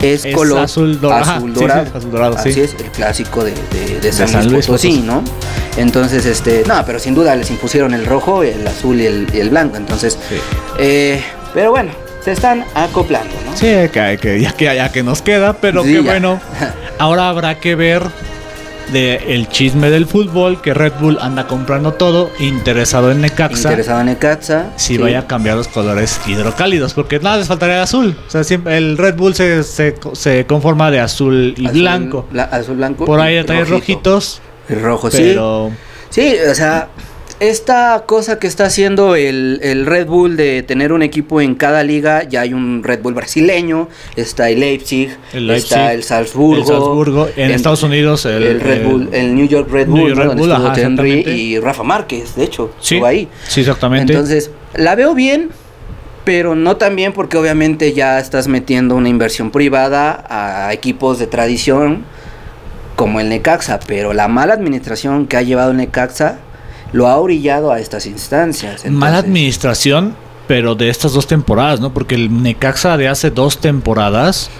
es, color azul, dorado. Azul dorado. Así es, el clásico de, de, San, Luis Potosí, ¿no? Entonces, este, no, pero sin duda les impusieron el rojo, el azul y el, blanco. Entonces, eh, pero bueno, se están acoplando, ¿no? Sí, que, que, ya, que, ya que nos queda, pero qué bueno. Ahora habrá que ver de el chisme del fútbol que Red Bull anda comprando todo interesado en Necaxa. Interesado en Necaxa si vaya a cambiar los colores hidrocálidos porque nada les faltaría el azul. O sea siempre el Red Bull se, se, conforma de azul y blanco. azul blanco por ahí detalles rojitos el rojo pero... sí sí o sea esta cosa que está haciendo el, Red Bull de tener un equipo en cada liga, ya hay un Red Bull brasileño, está el Leipzig, está el Salzburgo, en, Estados Unidos el, Red Bull, el New York Red Bull, donde Henry y Rafa Márquez, de hecho, sí, ahí. Sí, exactamente. Entonces, la veo bien, pero no tan bien porque obviamente ya estás metiendo una inversión privada a equipos de tradición como el Necaxa, pero la mala administración que ha llevado el Necaxa lo ha orillado a estas instancias. Mala administración pero de estas dos temporadas, ¿no? Porque el Necaxa de hace dos temporadas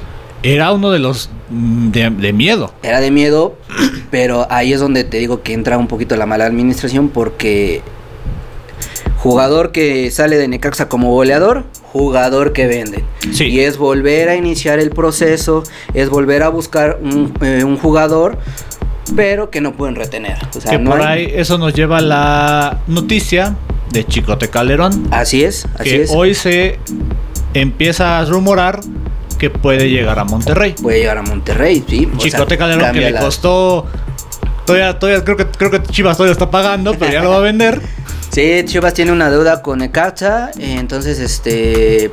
era uno de los mm, de, de miedo. Era de miedo, pero ahí es donde te digo que entra un poquito la mala administración porque jugador que sale de Necaxa como goleador, jugador que vende. Sí. Y es volver a iniciar el proceso, es volver a buscar un, eh, un jugador, pero que no pueden retener. O sea, que no por hay- ahí eso nos lleva a la noticia de Chicote Calderón. Así es, así que es. hoy se empieza a rumorar que puede llegar a Monterrey. Puede llegar a Monterrey, sí. o sea, Chicote Calderón que le la- costó. Todavía, todavía creo que creo que Chivas todavía está pagando, pero ya lo va a vender. Sí, Chivas tiene una deuda con Necaxa, eh, entonces este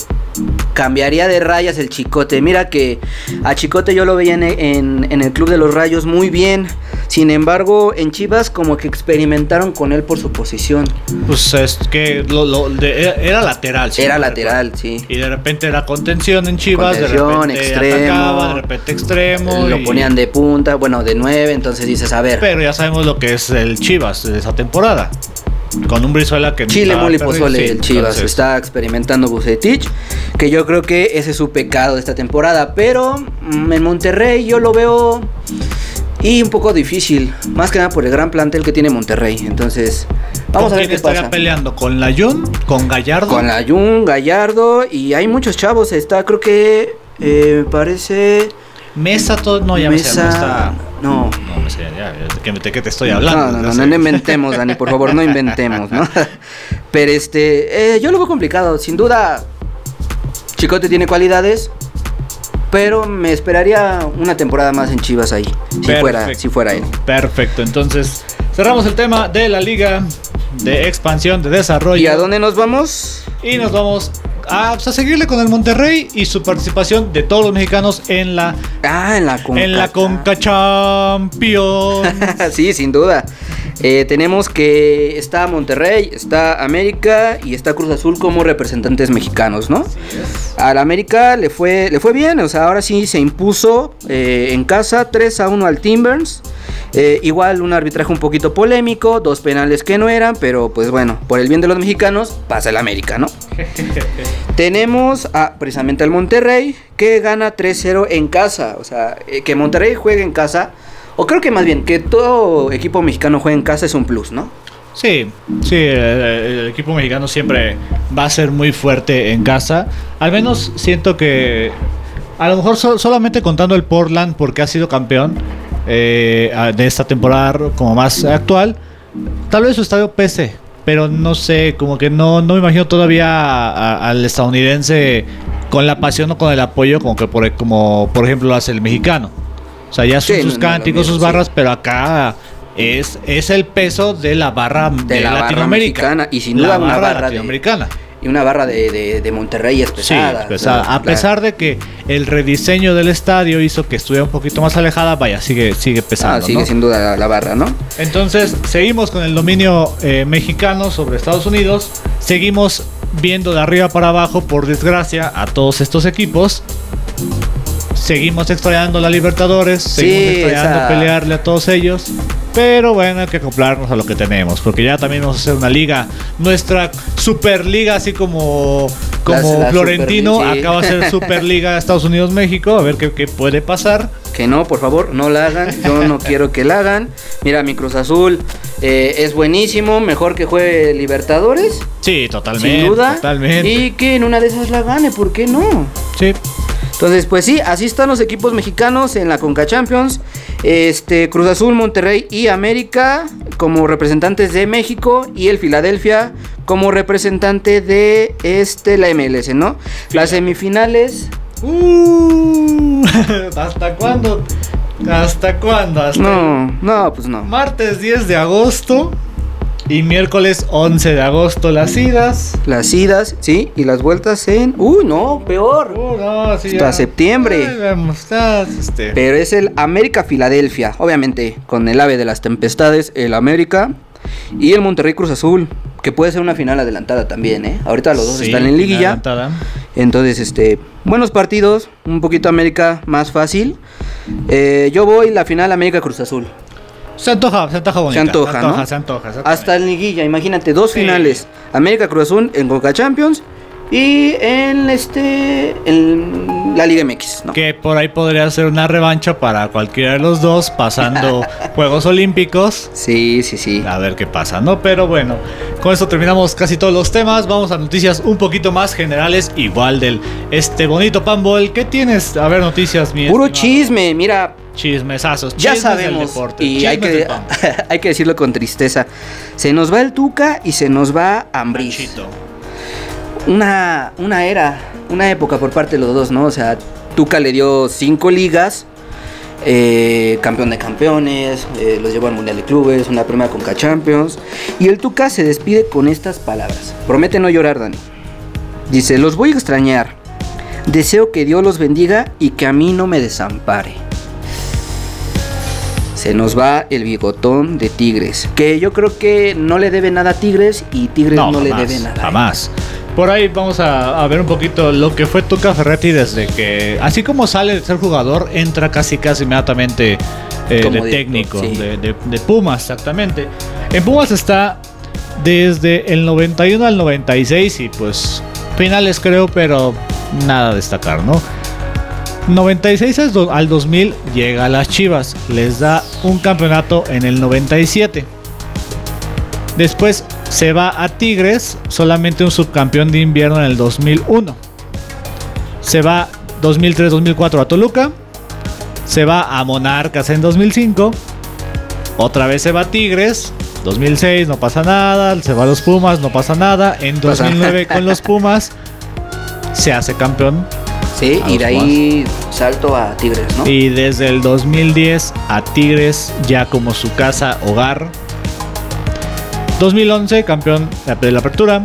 cambiaría de rayas el Chicote. Mira que a Chicote yo lo veía en, en- en el Club de los Rayos muy bien. Sin embargo, en Chivas como que experimentaron con él por su posición. Pues es que lo- lo- de- era, era lateral. sí, Era lateral, sí. Y de repente era contención en Chivas, Contención, de repente extremo. atacaba, de repente extremo. Lo y- ponían de punta, bueno, de nueve, entonces dices, a ver, Pero ya sabemos lo que es el Chivas de esa temporada. Con un Brizuela que Chile, mole y pozole, sí, el Chivas. entonces, Está experimentando Bucetich, que yo creo que ese es su pecado de esta temporada. Pero mm, en Monterrey yo lo veo y un poco difícil. Más que nada por el gran plantel que tiene Monterrey. Entonces, vamos ¿con a ver quién qué estaría pasa. peleando? ¿Con Layun? ¿Con Gallardo? Con la Jun, Gallardo y hay muchos chavos. Está, creo que eh, parece. Mesa todo. No, ya me Mesa. está. No. Ya, ¿de qué, te estoy hablando? No, no, no, no, inventemos, Dani, por favor, no inventemos, ¿no? Pero este, eh, yo lo veo complicado, sin duda. Chicote tiene cualidades, pero me esperaría una temporada más en Chivas ahí, si fuera, si fuera él. Perfecto, entonces cerramos el tema de la liga de expansión, de desarrollo. ¿Y a dónde nos vamos? Y nos vamos a, pues, a seguirle con el Monterrey y su participación de todos los mexicanos en la, Ah, en la Conca. en la Conca Champions. sí, sin duda. Eh, tenemos que está Monterrey, está América y está Cruz Azul como representantes mexicanos, ¿no? Al América le fue, le fue bien, o sea, ahora sí se impuso eh, en casa 3 a 1 al Timbers. Eh, igual un arbitraje un poquito polémico, dos penales que no eran, pero pues bueno, por el bien de los mexicanos, pasa el América, ¿no? Tenemos a, precisamente al Monterrey que gana 3-0 en casa. O sea, eh, que Monterrey juegue en casa. O creo que más bien que todo equipo mexicano juegue en casa es un plus, ¿no? Sí, sí, el, el equipo mexicano siempre va a ser muy fuerte en casa. Al menos siento que, a lo mejor so- solamente contando el Portland porque ha sido campeón eh, de esta temporada como más actual, tal vez su estadio pese, pero no sé, como que no, no me imagino todavía al estadounidense con la pasión o con el apoyo como que por, como por ejemplo lo hace el mexicano. O sea, ya son Sí, sus no, cánticos, mismo, sus sí. barras, pero acá es, es el peso de la barra de, De la barra Latinoamérica. mexicana, y sin La duda una barra latinoamericana. Y una barra de, de- de Monterrey es Sí, pesada. A pesar de que el rediseño del estadio hizo que estuviera un poquito más alejada, vaya, sigue, sigue Ah, pesando. sigue ¿no? sin duda la, la barra, ¿no? Entonces, seguimos con el dominio eh, mexicano sobre Estados Unidos. Seguimos viendo de arriba para abajo, por desgracia, a todos estos equipos. Seguimos extrañando la Libertadores, seguimos Sí, extrañando esa- pelearle a todos ellos. Pero bueno, hay que acoplarnos a lo que tenemos, porque ya también vamos a hacer una liga, nuestra Superliga, así como, como La- la Florentino, Superliga, sí. acá va a ser Superliga Estados Unidos-México, a ver qué, qué puede pasar. Que no, por favor, no la hagan. Yo no quiero que la hagan. Mira, mi Cruz Azul eh, es buenísimo, mejor que juegue Libertadores, Sí, totalmente. sin duda. Totalmente. Y que en una de esas la gane, ¿por qué no? Sí. Entonces, pues sí, así están los equipos mexicanos en la Conca Champions. Este, Cruz Azul, Monterrey y América como representantes de México y el Filadelfia como representante de este la MLS, ¿no? Las semifinales Uh, ¿Hasta cuándo? ¿Hasta cuándo? Hasta no, no, pues no. martes 10 de agosto y miércoles 11 de agosto las idas. Las idas, sí, y las vueltas en, uy, no, peor. Uh, no, sí, Hasta ya. septiembre. Ay, vamos, estás, este. Pero es el América Filadelfia, obviamente, con el ave de las tempestades, el América y el Monterrey Cruz Azul, que puede ser una final adelantada también, ¿eh? Ahorita los dos Sí, están en liguilla. adelantada. Entonces, este, buenos partidos, un poquito América más fácil. Eh, yo voy la final América Cruz Azul. Se antoja, se antoja bonita. Se antoja, se antoja, ¿no? se antoja, Hasta en liguilla, imagínate, dos Sí. finales. América Cruz Azul en Coca Champions y en este en la Liga MX, ¿no? Que por ahí podría ser una revancha para cualquiera de los dos pasando Juegos Olímpicos. Sí, sí, sí. A ver qué pasa, ¿no? Pero bueno, con esto terminamos casi todos los temas. Vamos a noticias un poquito más generales, igual del este bonito panball. ¿Qué tienes? A ver, noticias, mi Puro estimado. chisme, mira, Chismesazos. ya chismes sabemos deporte, y hay que, hay que decirlo con tristeza. Se nos va el Tuca y se nos va Ambriz. Panchito. una, una era, una época por parte de los dos, ¿no? O sea, Tuca le dio cinco ligas, eh, campeón de campeones, eh, los llevó al Mundial de Clubes, una primera Conca Champions. Y el Tuca se despide con estas palabras. Promete no llorar, Dani. Dice, los voy a extrañar. Deseo que Dios los bendiga y que a mí no me desampare. Se nos va el bigotón de Tigres. Que yo creo que no le debe nada a Tigres y Tigres no, le jamás, debe nada. él. Jamás. Por ahí vamos a, a ver un poquito lo que fue Tuca Ferretti desde que, así como sale de ser jugador, entra casi casi inmediatamente eh, de técnico, sí. de, de- de Pumas, exactamente. En Pumas está desde el 91 al 96 y pues finales creo, pero nada a destacar, ¿no? 96 al do- al 2000 llega a las Chivas, les da un campeonato en el 97. Después se va a Tigres, solamente un subcampeón de invierno en el 2001. Se va 2003-2004 a Toluca. Se va a Monarcas en 2005. Otra vez se va a Tigres. 2006 no pasa nada. Se va a los Pumas, no pasa nada. En Pasa. 2009 con los Pumas se hace campeón. Sí, a y de ahí salto a Tigres, ¿no? Y desde el 2010 a Tigres ya como su casa hogar. 2011 campeón de la apertura.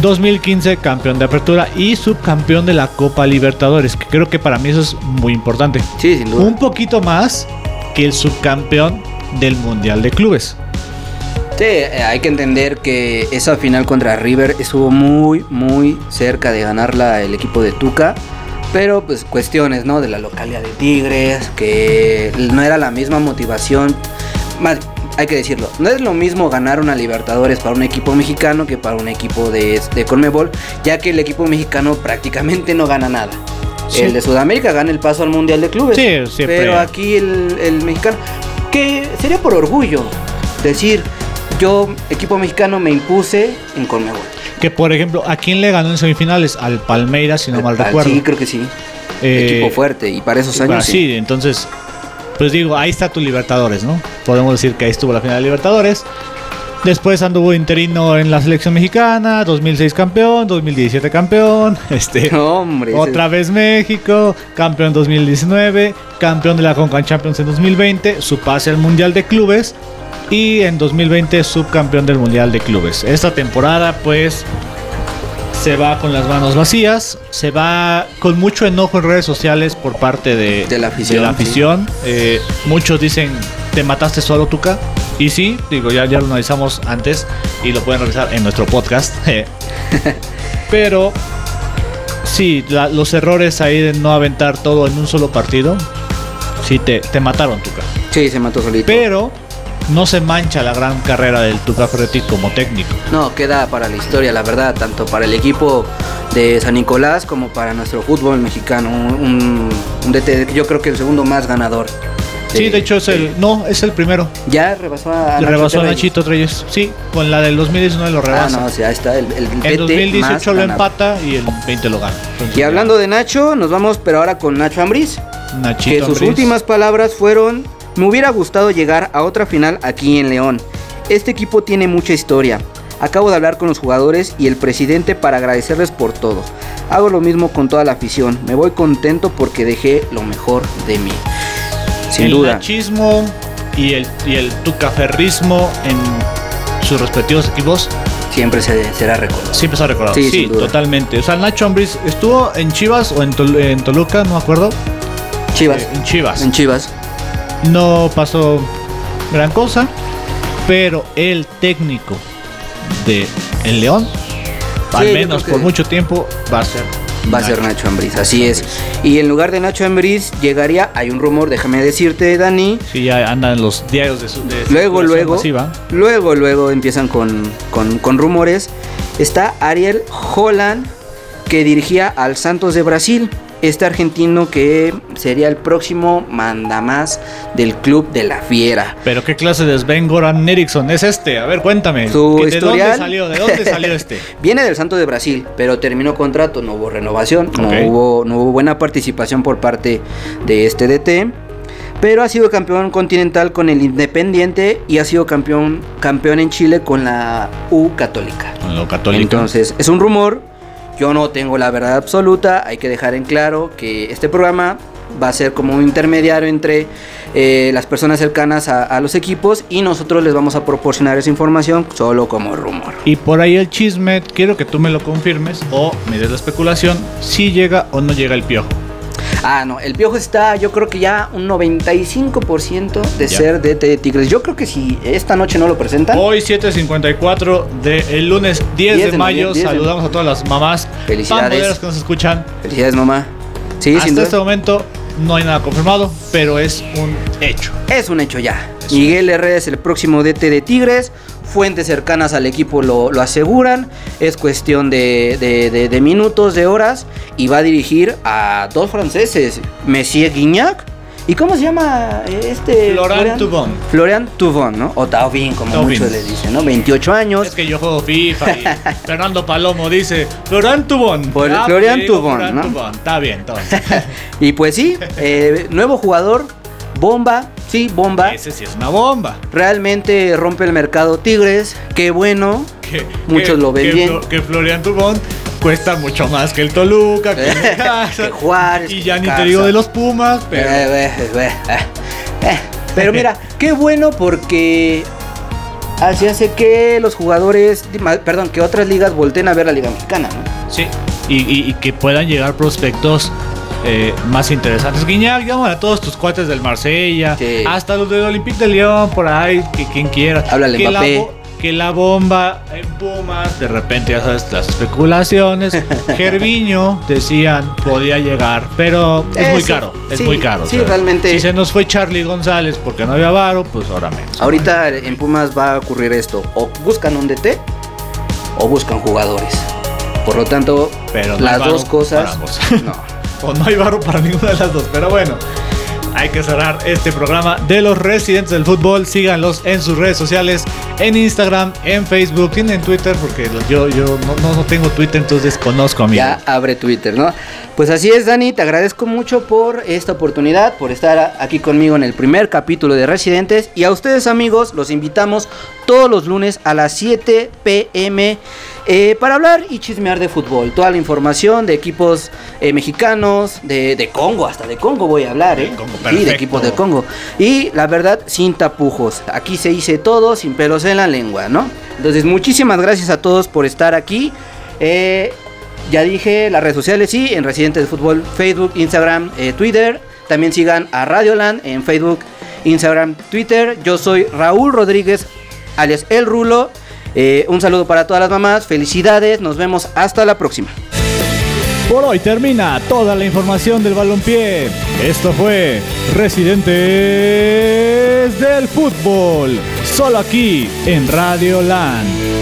2015 campeón de apertura y subcampeón de la Copa Libertadores, que creo que para mí eso es muy importante. Sí, sin duda. Un poquito más que el subcampeón del Mundial de Clubes. Sí, eh, hay que entender que esa final contra River estuvo muy, muy cerca de ganarla el equipo de Tuca. Pero pues cuestiones, ¿no? De la localidad de Tigres, que no era la misma motivación. Más, hay que decirlo, no es lo mismo ganar una Libertadores para un equipo mexicano que para un equipo de, de Conmebol, ya que el equipo mexicano prácticamente no gana nada. Sí. El de Sudamérica gana el paso al Mundial de Clubes. Sí, siempre. Pero aquí el, el mexicano, que sería por orgullo decir, yo, equipo mexicano, me impuse en Conmebol. Que por ejemplo, ¿a quién le ganó en semifinales? Al Palmeiras, si no mal Ah, recuerdo. Sí, creo que sí. Eh, equipo fuerte. Y para esos años. sí, entonces, pues digo, ahí está tu Libertadores, ¿no? Podemos decir que ahí estuvo la final de Libertadores. Después anduvo interino en la selección mexicana, 2006 campeón, 2017 campeón, este, No, hombre. ese- otra vez México, campeón 2019, campeón de la Concacaf Champions en 2020, su pase al Mundial de Clubes y en 2020 subcampeón del Mundial de Clubes. Esta temporada pues se va con las manos vacías, se va con mucho enojo en redes sociales por parte de, De la afición, de la sí. afición. Eh, muchos dicen, ¿te mataste solo, Tuca? Y sí, digo, ya, ya lo analizamos antes y lo pueden revisar en nuestro podcast. Pero sí, la- los errores ahí de no aventar todo en un solo partido, sí te, te mataron, Tuca. Sí, se mató solito. Pero no se mancha la gran carrera del Tuca Ferretti como técnico. No, queda para la historia, la verdad, tanto para el equipo de San Nicolás como para nuestro fútbol mexicano. Un, un, DT, yo creo que el segundo más ganador. Sí, de hecho es el. No, es el primero. Ya rebasó a Nacho rebasó a. Nachito Reyes. Sí, con la del 2019 lo Ah, rebasa. no, o sea, ahí está el, el en DT 2018 más lo empata y el 20 lo gana. Entonces, Y hablando de Nacho, nos vamos, pero ahora con Nacho Ambriz. Nachito que sus últimas palabras fueron: Me hubiera gustado llegar a otra final aquí en León. Este equipo tiene mucha historia. Acabo de hablar con los jugadores y el presidente para agradecerles por todo. Hago lo mismo con toda la afición. Me voy contento porque dejé lo mejor de mí. Sin el duda. nachismo y el, y el tucaferrismo en sus respectivos equipos Siempre se, será recordado. siempre se ha recordado. Sí, Sí, totalmente. O sea, Nacho Ambriz estuvo en Chivas o en, Tol- en Toluca, no me acuerdo. Chivas. Eh, en Chivas. En Chivas. No pasó gran cosa, pero el técnico de el León, al menos por mucho tiempo, va a ser. Va a ser Nacho Ambriz, así es. Y en lugar de Nacho Ambriz llegaría, hay un rumor, déjame decirte, Dani, Sí, ya andan los diarios de su. de Luego, luego, masiva. luego, luego empiezan con, con- con rumores. Está Ariel Holland que dirigía al Santos de Brasil. Este argentino que sería el próximo mandamás del club de la Fiera. Pero qué clase de Sven Goran Eriksson es este? A ver, cuéntame. Su ¿De historial- dónde salió? ¿De dónde salió este? Viene del Santos de Brasil, pero terminó contrato, no hubo renovación, no, hubo, no hubo buena participación por parte de este DT. Pero ha sido campeón continental con el Independiente y ha sido campeón, campeón en Chile con la U Católica. Con lo católico. Entonces, es un rumor. Yo no tengo la verdad absoluta. Hay que dejar en claro que este programa va a ser como un intermediario entre eh, las personas cercanas a, a los equipos y nosotros les vamos a proporcionar esa información solo como rumor. Y por ahí el chisme, quiero que tú me lo confirmes o me des la especulación si llega o no llega el piojo. Ah, no, el Piojo está, yo creo que ya un 95% de Ya. ser DT de Tigres. Yo creo que si esta noche no lo presentan, Hoy 7.54 del lunes 10, 10 de de mayo. mayo, 10 de- Saludamos a todas las mamás Felicidades. que nos escuchan. felicidades mamá. Sí, sin Hasta este momento no hay nada confirmado, pero es un hecho. Es un hecho ya. Miguel Herrera es el próximo DT de Tigres. Fuentes cercanas al equipo lo, lo aseguran. Es cuestión de, de- de- de minutos, de horas. Y va a dirigir a dos franceses. Messier Guignac. ¿Y cómo se llama este? Florent Thauvin. Florian Tubón, ¿no? O Tauvin, como muchos le dicen, ¿no? 28 años. Es que yo juego FIFA y Fernando Palomo dice Florian Ah, Florian Thauvin, Florian ¿no? Thauvin. Está bien, entonces. Y pues sí, eh, nuevo jugador. Bomba. Sí, bomba. Ese sí es una bomba. Realmente rompe el mercado Tigres. Qué bueno. Que, Muchos que- lo ven que bien. Que Florian Tubón cuesta mucho más que el Toluca, que, el Necaxa, Que Juárez, Y ya ni te Casa. digo de los Pumas, pero. Eh, eh, eh, eh, eh. Pero mira, qué bueno porque así hace que los jugadores, perdón, que otras ligas volteen a ver la Liga Mexicana. ¿no? Sí. Y, y- y que puedan llegar prospectos eh, más interesantes. Guiñac, llama a todos tus cuates del Marsella, Sí. hasta los del Olympique de Lyon, por ahí, que quien quiera. Háblale, que la, que la bomba en Pumas, de repente ya sabes las especulaciones. Gerviño, decían, podía llegar, pero es Eh, muy sí, caro, es sí, muy caro. sí, realmente. Si se nos fue Charlie González porque no había varo, pues ahora menos. Ahorita en Pumas va a ocurrir esto: o buscan un DT o buscan jugadores. Por lo tanto, Pero no las dos cosas. No. o no hay barro para ninguna de las dos. Pero bueno, hay que cerrar este programa de los residentes del fútbol. Síganlos en sus redes sociales, en Instagram, en Facebook, tienen Twitter, porque yo, yo no, no, tengo Twitter, entonces desconozco, amigo. Ya abre Twitter, ¿no? Pues así es, Dani, te agradezco mucho por esta oportunidad, por estar aquí conmigo en el primer capítulo de Residentes. Y a ustedes, amigos, los invitamos todos los lunes a las 7 pm eh, para hablar y chismear de fútbol. Toda la información de equipos eh, mexicanos, de, de Congo, hasta de Congo voy a hablar, De ¿eh? Congo, sí, perfecto. de equipos de Congo. Y la verdad, sin tapujos. Aquí se dice todo sin pelos en la lengua, ¿no? Entonces, muchísimas gracias a todos por estar aquí. Eh, ya dije las redes sociales, sí, en Residentes de Fútbol, Facebook, Instagram, eh, Twitter. También sigan a Radioland en Facebook, Instagram, Twitter. Yo soy Raúl Rodríguez, alias El Rulo. Eh, un saludo para todas las mamás, felicidades, nos vemos hasta la próxima. Por hoy termina toda la información del balompié. Esto fue Residentes del Fútbol, solo aquí en Radio Land.